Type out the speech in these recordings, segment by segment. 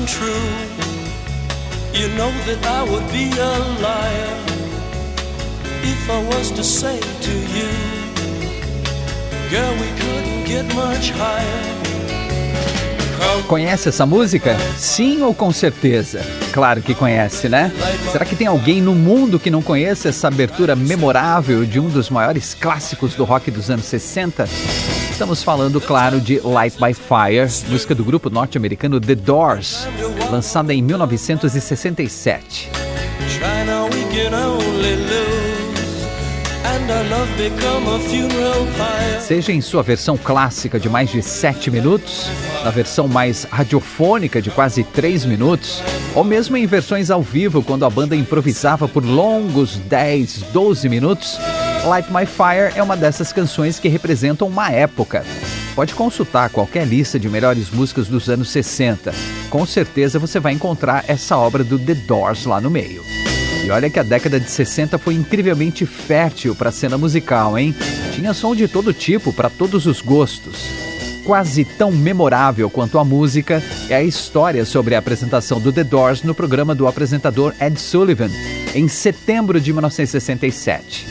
Untrue. You know that I would be a liar if I was to say to you, girl, we couldn't get much higher. Conhece essa música? Sim ou com certeza? Claro que conhece, né? Será que tem alguém no mundo que não conheça essa abertura memorável de um dos maiores clássicos do rock dos anos 60? Estamos falando, claro, de Light by Fire, música do grupo norte-americano The Doors, lançada em 1967. Seja em sua versão clássica de mais de 7 minutos, na versão mais radiofônica de quase 3 minutos, ou mesmo em versões ao vivo, quando a banda improvisava por longos 10, 12 minutos, Light My Fire é uma dessas canções que representam uma época. Pode consultar qualquer lista de melhores músicas dos anos 60. Com certeza você vai encontrar essa obra do The Doors lá no meio. E olha que a década de 60 foi incrivelmente fértil para a cena musical, hein? Tinha som de todo tipo, para todos os gostos. Quase tão memorável quanto a música é a história sobre a apresentação do The Doors no programa do apresentador Ed Sullivan, em setembro de 1967.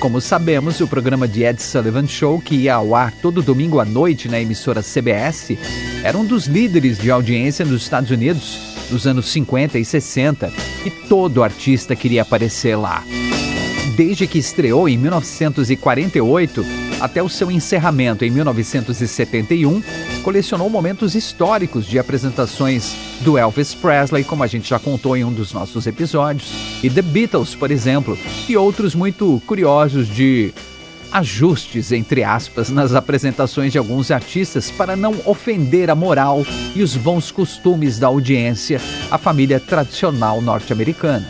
Como sabemos, o programa de Ed Sullivan Show, que ia ao ar todo domingo à noite na emissora CBS, era um dos líderes de audiência nos Estados Unidos nos anos 50 e 60 e todo artista queria aparecer lá. Desde que estreou em 1948 até o seu encerramento em 1971, colecionou momentos históricos de apresentações do Elvis Presley, como a gente já contou em um dos nossos episódios, e The Beatles, por exemplo, e outros muito curiosos de ajustes, entre aspas, nas apresentações de alguns artistas para não ofender a moral e os bons costumes da audiência, a família tradicional norte-americana.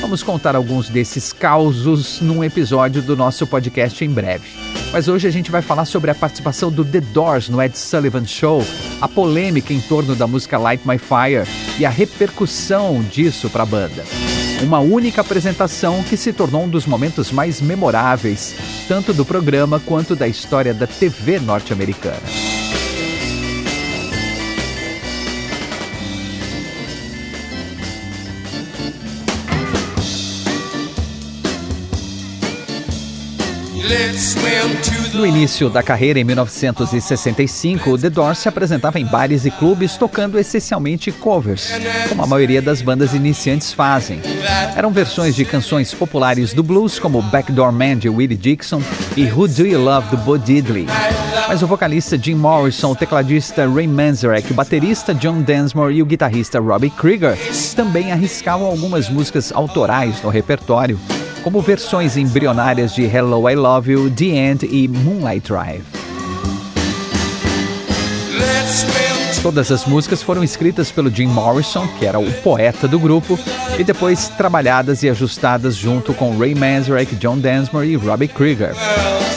Vamos contar alguns desses causos num episódio do nosso podcast em breve. Mas hoje a gente vai falar sobre a participação do The Doors no Ed Sullivan Show, a polêmica em torno da música Light My Fire e a repercussão disso para a banda. Uma única apresentação que se tornou um dos momentos mais memoráveis, tanto do programa quanto da história da TV norte-americana. No início da carreira, em 1965, The Doors se apresentava em bares e clubes tocando essencialmente covers, como a maioria das bandas iniciantes fazem. Eram versões de canções populares do blues, como Backdoor Man de Willie Dixon e Who Do You Love do Bo Diddley. Mas o vocalista Jim Morrison, o tecladista Ray Manzarek, o baterista John Densmore e o guitarrista Robbie Krieger também arriscavam algumas músicas autorais no repertório como versões embrionárias de Hello I Love You, The End e Moonlight Drive. Todas as músicas foram escritas pelo Jim Morrison, que era o poeta do grupo, e depois trabalhadas e ajustadas junto com Ray Manzarek, John Densmore e Robbie Krieger.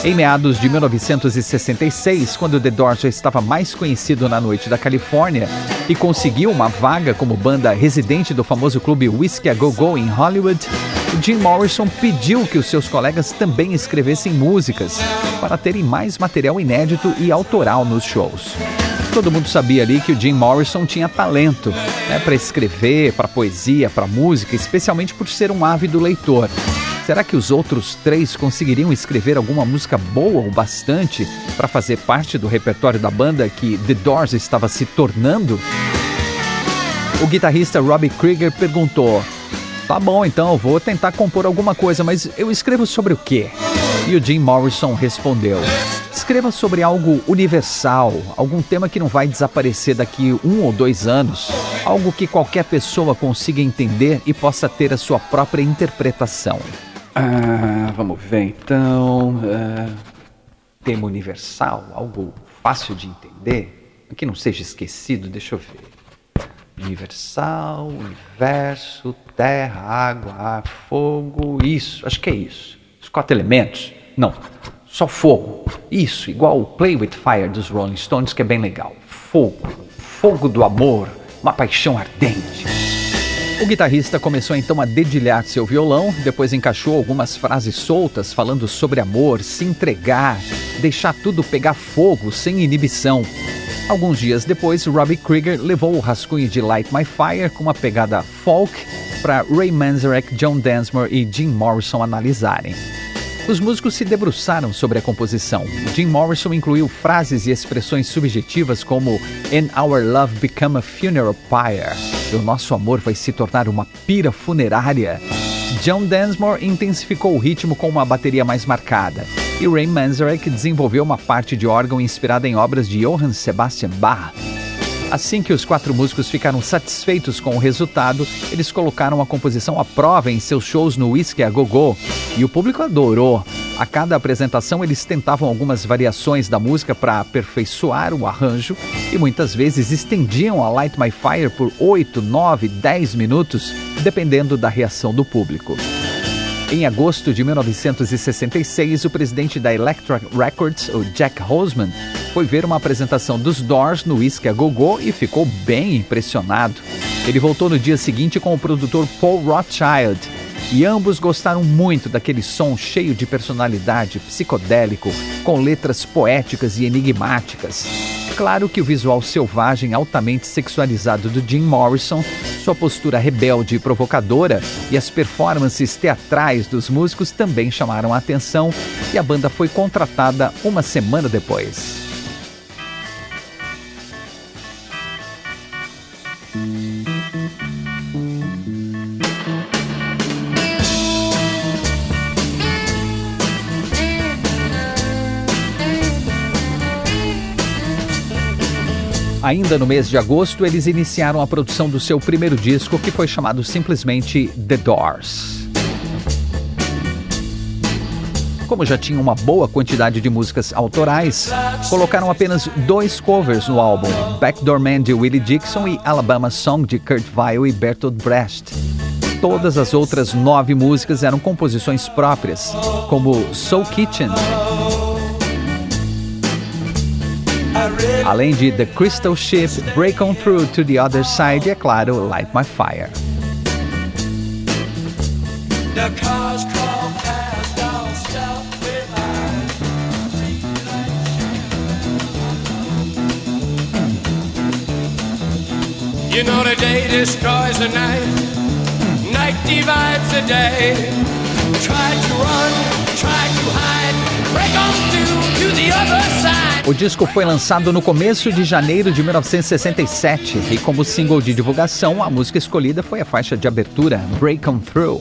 Em meados de 1966, quando The Doors já estava mais conhecido na noite da Califórnia e conseguiu uma vaga como banda residente do famoso clube Whiskey A Go Go em Hollywood, Jim Morrison pediu que os seus colegas também escrevessem músicas para terem mais material inédito e autoral nos shows. Todo mundo sabia ali que o Jim Morrison tinha talento né, para escrever, para poesia, para música, especialmente por ser um ávido leitor. Será que os outros três conseguiriam escrever alguma música boa o bastante para fazer parte do repertório da banda que The Doors estava se tornando? O guitarrista Robbie Krieger perguntou: Tá bom, então eu vou tentar compor alguma coisa, mas eu escrevo sobre o quê? E o Jim Morrison respondeu: Escreva sobre algo universal, algum tema que não vai desaparecer daqui um ou dois anos, algo que qualquer pessoa consiga entender e possa ter a sua própria interpretação. Ah, vamos ver então. Uh, tema universal, algo fácil de entender, que não seja esquecido, deixa eu ver. Universal, universo, terra, água, ar, fogo, isso, acho que é isso. Os quatro elementos? Não, só fogo. Isso, igual o Play with Fire dos Rolling Stones, que é bem legal. Fogo, fogo do amor, uma paixão ardente. O guitarrista começou então a dedilhar seu violão, depois encaixou algumas frases soltas falando sobre amor, se entregar, deixar tudo pegar fogo sem inibição. Alguns dias depois, Robbie Krieger levou o rascunho de Light My Fire com uma pegada folk para Ray Manzarek, John Densmore e Jim Morrison analisarem. Os músicos se debruçaram sobre a composição. Jim Morrison incluiu frases e expressões subjetivas como And our love become a funeral pyre. O nosso amor vai se tornar uma pira funerária. John Densmore intensificou o ritmo com uma bateria mais marcada e Ray Manzarek desenvolveu uma parte de órgão inspirada em obras de Johann Sebastian Bach. Assim que os quatro músicos ficaram satisfeitos com o resultado, eles colocaram a composição à prova em seus shows no Whisky a Go Go e o público adorou. A cada apresentação, eles tentavam algumas variações da música para aperfeiçoar o arranjo e muitas vezes estendiam a Light My Fire por 8, 9, 10 minutos, dependendo da reação do público. Em agosto de 1966, o presidente da Elektra Records, o Jack Hosman, foi ver uma apresentação dos Doors no Whisky a Go Go e ficou bem impressionado. Ele voltou no dia seguinte com o produtor Paul Rothschild e ambos gostaram muito daquele som cheio de personalidade, psicodélico, com letras poéticas e enigmáticas. Claro que o visual selvagem altamente sexualizado do Jim Morrison, sua postura rebelde e provocadora e as performances teatrais dos músicos também chamaram a atenção e a banda foi contratada uma semana depois. Ainda no mês de agosto, eles iniciaram a produção do seu primeiro disco, que foi chamado simplesmente The Doors. Como já tinha uma boa quantidade de músicas autorais, colocaram apenas dois covers no álbum: Backdoor Man de Willie Dixon e Alabama Song de Kurt Weill e Bertolt Brecht. Todas as outras nove músicas eram composições próprias, como Soul Kitchen, Além de The Crystal Ship, Break On Through to the Other Side e, é claro, Light My Fire. You know the day destroys the night, night divides the day. Try to run, try to hide, break on through O disco foi lançado no começo de janeiro de 1967 e, como single de divulgação, a música escolhida foi a faixa de abertura Break On Through.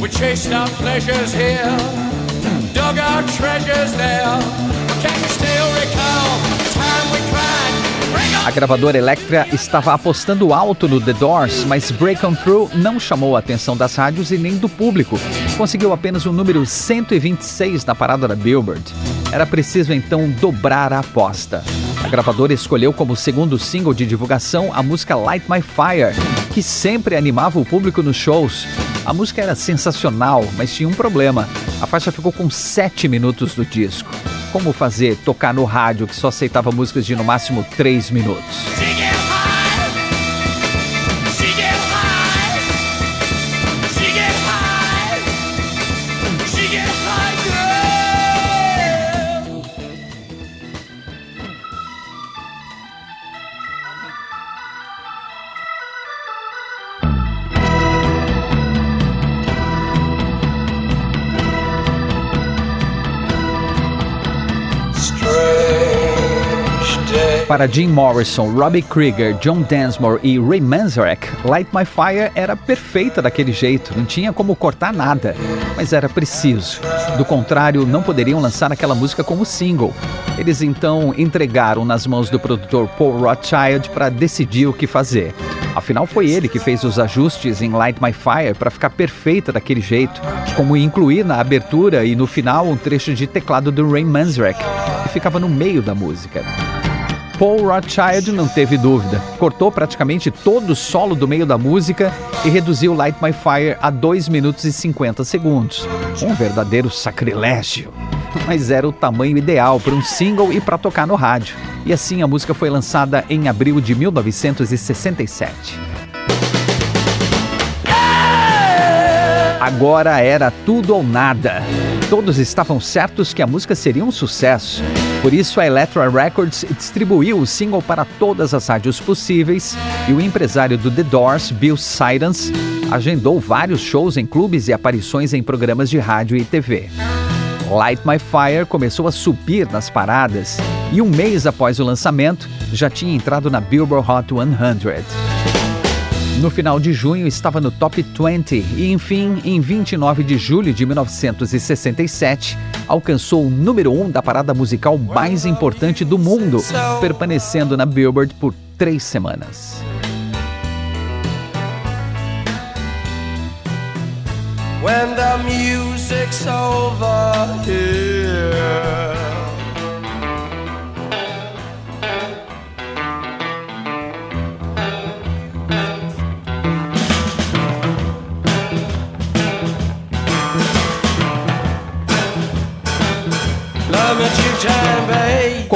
We chased our pleasures here, dug our treasures there. Can you still recall the time we cried? A gravadora Elektra estava apostando alto no The Doors, mas Break On Through não chamou a atenção das rádios e nem do público. Conseguiu apenas o número 126 na parada da Billboard. Era preciso então dobrar a aposta. A gravadora escolheu como segundo single de divulgação a música Light My Fire, que sempre animava o público nos shows. A música era sensacional, mas tinha um problema. A faixa ficou com 7 minutos do disco. Como fazer tocar no rádio que só aceitava músicas de no máximo 3 minutos? Para Jim Morrison, Robbie Krieger, John Densmore e Ray Manzarek, Light My Fire era perfeita daquele jeito, não tinha como cortar nada, mas era preciso. Do contrário, não poderiam lançar aquela música como single. Eles então entregaram nas mãos do produtor Paul Rothschild para decidir o que fazer. Afinal, foi ele que fez os ajustes em Light My Fire para ficar perfeita daquele jeito, como incluir na abertura e no final um trecho de teclado do Ray Manzarek, que ficava no meio da música. Paul Rothschild não teve dúvida. Cortou praticamente todo o solo do meio da música e reduziu Light My Fire a 2 minutos e 50 segundos. Um verdadeiro sacrilégio. Mas era o tamanho ideal para um single e para tocar no rádio. E assim a música foi lançada em abril de 1967. Agora era tudo ou nada. Todos estavam certos que a música seria um sucesso. Por isso, a Elektra Records distribuiu o single para todas as rádios possíveis e o empresário do The Doors, Bill Sidans, agendou vários shows em clubes e aparições em programas de rádio e TV. Light My Fire começou a subir nas paradas e um mês após o lançamento já tinha entrado na Billboard Hot 100. No final de junho estava no top 20 e, enfim, em 29 de julho de 1967, alcançou o número 1 um da parada musical mais importante do mundo, permanecendo na Billboard por três semanas. When the music's over here.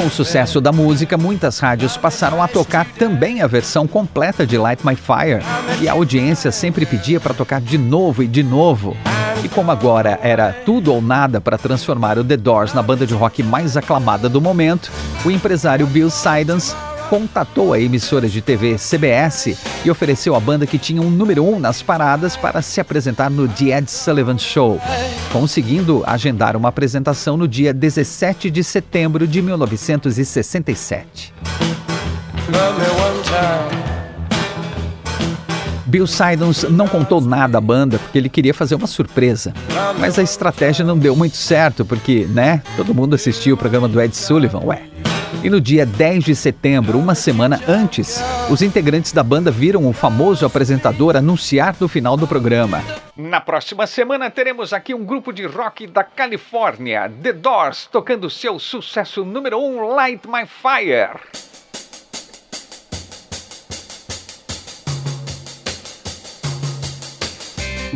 Com o sucesso da música, muitas rádios passaram a tocar também a versão completa de Light My Fire, e a audiência sempre pedia para tocar de novo e de novo. E como agora era tudo ou nada para transformar o The Doors na banda de rock mais aclamada do momento, o empresário Bill Sidans contatou a emissora de TV CBS e ofereceu à banda que tinha um número um nas paradas para se apresentar no The Ed Sullivan Show, conseguindo agendar uma apresentação no dia 17 de setembro de 1967. Bill Sidons não contou nada à banda porque ele queria fazer uma surpresa. Mas a estratégia não deu muito certo porque, né, todo mundo assistiu o programa do Ed Sullivan, ué. E no dia 10 de setembro, uma semana antes, os integrantes da banda viram o famoso apresentador anunciar no final do programa. Na próxima semana teremos aqui um grupo de rock da Califórnia, The Doors, tocando seu sucesso número 1, um, Light My Fire.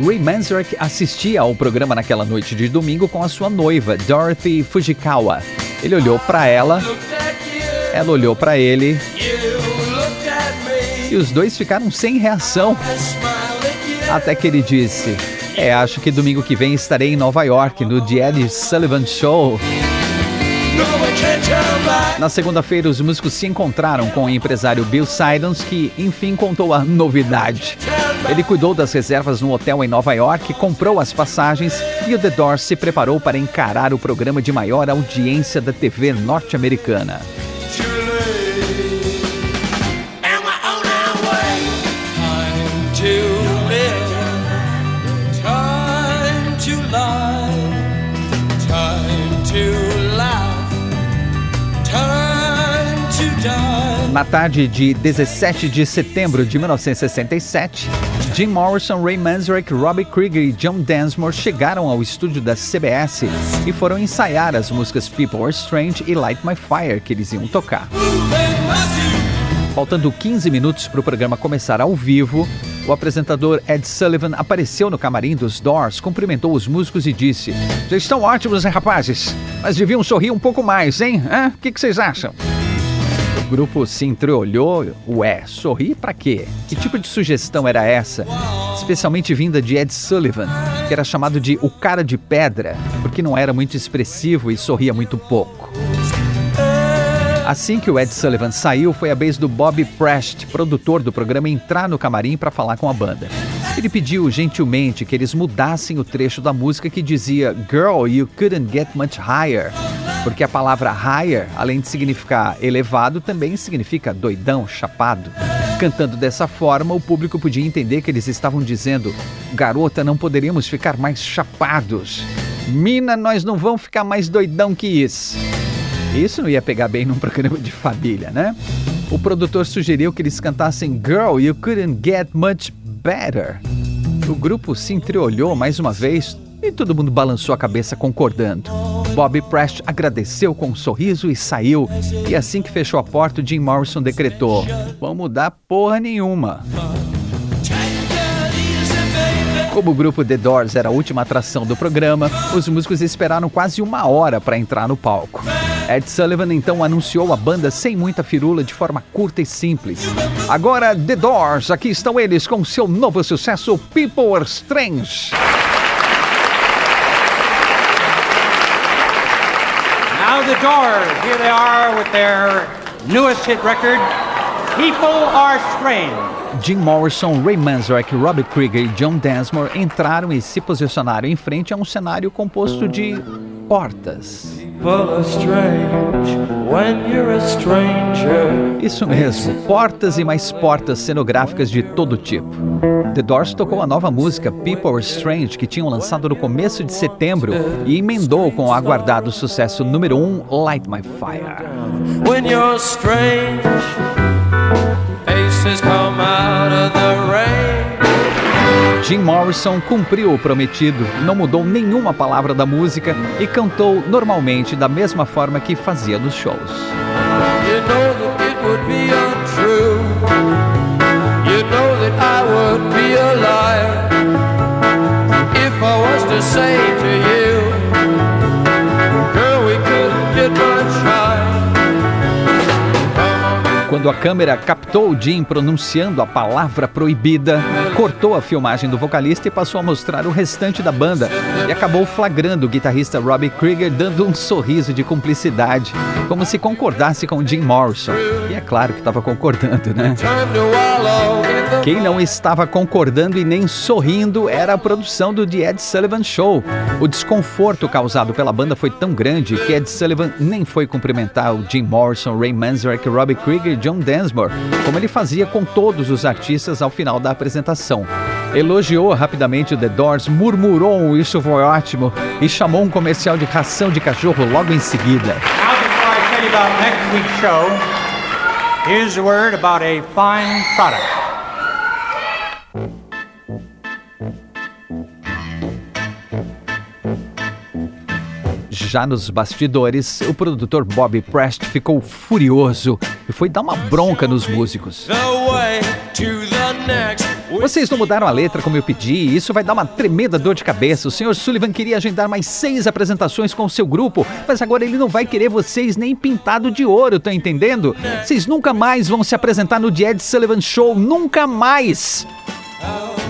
Ray Manzarek assistia ao programa naquela noite de domingo com a sua noiva, Dorothy Fujikawa. Ele olhou para ela ela olhou para ele e os dois ficaram sem reação. Até que ele disse: É, acho que domingo que vem estarei em Nova York, no The Ed Sullivan Show. Na segunda-feira, os músicos se encontraram com o empresário Bill Sidons, que enfim contou a novidade. Ele cuidou das reservas no hotel em Nova York, comprou as passagens e o The Doors se preparou para encarar o programa de maior audiência da TV norte-americana. Na tarde de 17 de setembro de 1967, Jim Morrison, Ray Manzarek, Robbie Krieger e John Densmore chegaram ao estúdio da CBS e foram ensaiar as músicas People Are Strange e Light My Fire que eles iam tocar. Faltando 15 minutos para o programa começar ao vivo, o apresentador Ed Sullivan apareceu no camarim dos Doors, cumprimentou os músicos e disse: Vocês estão ótimos, hein, rapazes? Mas deviam sorrir um pouco mais, hein? O que, que vocês acham? Grupo se entreolhou. Ué, sorrir para quê? Que tipo de sugestão era essa? Especialmente vinda de Ed Sullivan, que era chamado de o cara de pedra, porque não era muito expressivo e sorria muito pouco. Assim que o Ed Sullivan saiu, foi a vez do Bob Prest, produtor do programa, entrar no camarim para falar com a banda. Ele pediu gentilmente que eles mudassem o trecho da música que dizia Girl, you couldn't get much higher porque a palavra higher, além de significar elevado, também significa doidão, chapado. Cantando dessa forma, o público podia entender que eles estavam dizendo: garota, não poderíamos ficar mais chapados. Mina, nós não vamos ficar mais doidão que isso. Isso não ia pegar bem num programa de família, né? O produtor sugeriu que eles cantassem Girl, You Couldn't Get Much Better. O grupo se entreolhou mais uma vez e todo mundo balançou a cabeça concordando. Bob Prest agradeceu com um sorriso e saiu. E assim que fechou a porta, Jim Morrison decretou: Vamos mudar porra nenhuma. Como o grupo The Doors era a última atração do programa, os músicos esperaram quase uma hora para entrar no palco. Ed Sullivan então anunciou a banda sem muita firula de forma curta e simples. Agora, The Doors, aqui estão eles com seu novo sucesso People Are Strange. Now The Doors, here they are with their newest hit record, People Are Strange. Jim Morrison, Ray Manzarek, Robbie Krieger e John Densmore entraram e se posicionaram em frente a um cenário composto de portas. Isso mesmo, portas e mais portas cenográficas de todo tipo. The Doors tocou a nova música People Are Strange, que tinham lançado no começo de setembro, e emendou com o aguardado sucesso número 1, um, Light My Fire. When you're strange, faces come out of the rain. Jim Morrison cumpriu o prometido, não mudou nenhuma palavra da música e cantou normalmente da mesma forma que fazia nos shows. You Quando a câmera captou Jim pronunciando a palavra proibida, cortou a filmagem do vocalista e passou a mostrar o restante da banda. E acabou flagrando o guitarrista Robbie Krieger dando um sorriso de cumplicidade, como se concordasse com Jim Morrison. E é claro que estava concordando, né? Quem não estava concordando e nem sorrindo era a produção do The Ed Sullivan Show. O desconforto causado pela banda foi tão grande que Ed Sullivan nem foi cumprimentar o Jim Morrison, Ray Manzarek, Robbie Krieger John Densmore, como ele fazia com todos os artistas ao final da apresentação. Elogiou rapidamente o The Doors, murmurou isso foi ótimo e chamou um comercial de ração de cachorro logo em seguida. Here's a word about a fine product. Já nos bastidores, o produtor Bob Prest ficou furioso e foi dar uma bronca nos músicos. Vocês não mudaram a letra como eu pedi, e isso vai dar uma tremenda dor de cabeça. O Sr. Sullivan queria agendar mais seis apresentações com o seu grupo, mas agora ele não vai querer vocês nem pintado de ouro, tá entendendo? Vocês nunca mais vão se apresentar no The Ed Sullivan Show, nunca mais!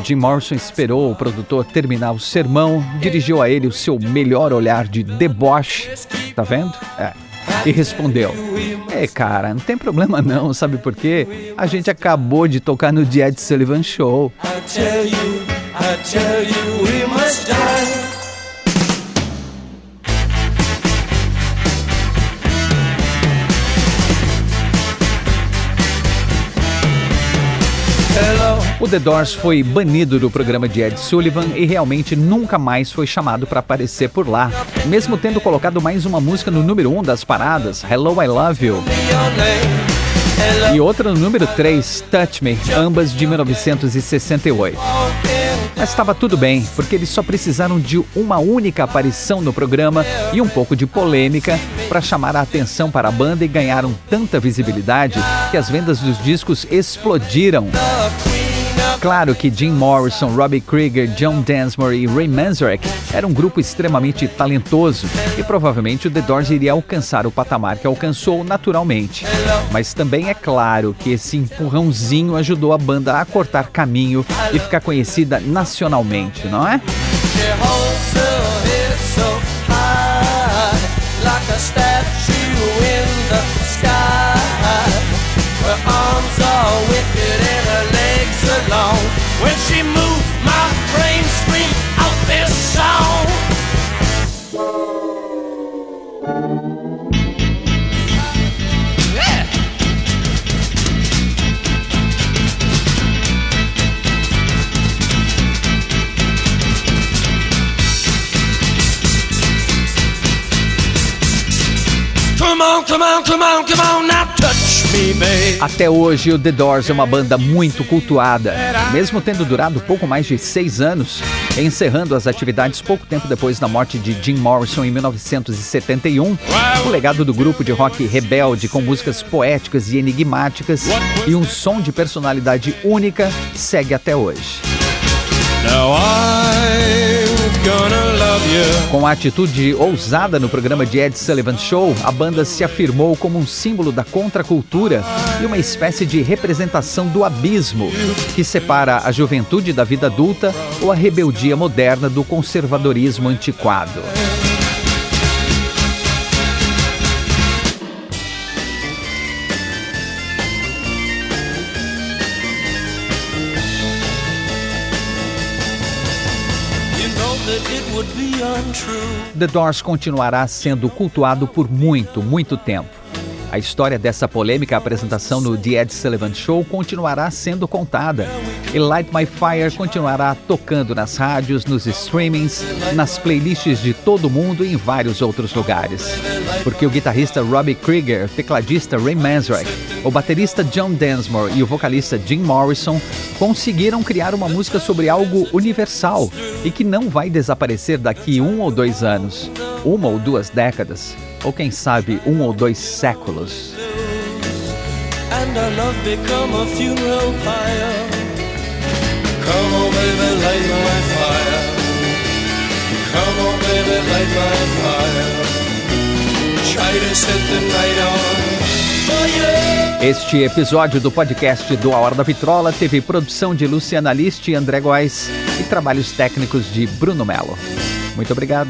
Jim Morrison esperou o produtor terminar o sermão, dirigiu a ele o seu melhor olhar de deboche. Tá vendo? É. E respondeu: É, cara, não tem problema não, sabe por quê? A gente acabou de tocar no The Ed Sullivan Show. I tell you, I tell you O The Doors foi banido do programa de Ed Sullivan e realmente nunca mais foi chamado para aparecer por lá, mesmo tendo colocado mais uma música no número 1 um das paradas, Hello I Love You. E outra no número 3, Touch Me, ambas de 1968. Mas estava tudo bem, porque eles só precisaram de uma única aparição no programa e um pouco de polêmica para chamar a atenção para a banda e ganharam tanta visibilidade que as vendas dos discos explodiram. Claro que Jim Morrison, Robbie Krieger, John Densmore e Ray Manzarek eram um grupo extremamente talentoso e provavelmente o The Doors iria alcançar o patamar que alcançou naturalmente. Mas também é claro que esse empurrãozinho ajudou a banda a cortar caminho e ficar conhecida nacionalmente, não é? When she moves, Até hoje, o The Doors é uma banda muito cultuada, mesmo tendo durado pouco mais de seis anos, encerrando as atividades pouco tempo depois da morte de Jim Morrison em 1971. O legado do grupo de rock rebelde, com músicas poéticas e enigmáticas e um som de personalidade única, segue até hoje. Com a atitude ousada no programa de Ed Sullivan Show, a banda se afirmou como um símbolo da contracultura e uma espécie de representação do abismo que separa a juventude da vida adulta ou a rebeldia moderna do conservadorismo antiquado. The Doors continuará sendo cultuado por muito, muito tempo. A história dessa polêmica apresentação no The Ed Sullivan Show continuará sendo contada. E Light My Fire continuará tocando nas rádios, nos streamings, nas playlists de todo mundo e em vários outros lugares. Porque o guitarrista Robbie Krieger, tecladista Ray Manzarek, o baterista John Densmore e o vocalista Jim Morrison conseguiram criar uma música sobre algo universal e que não vai desaparecer daqui um ou dois anos, uma ou duas décadas ou quem sabe um ou dois séculos. Este episódio do podcast do A Hora da Vitrola teve produção de Luciana List e André Góes e trabalhos técnicos de Bruno Melo. Muito obrigado.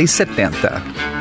60 e 70.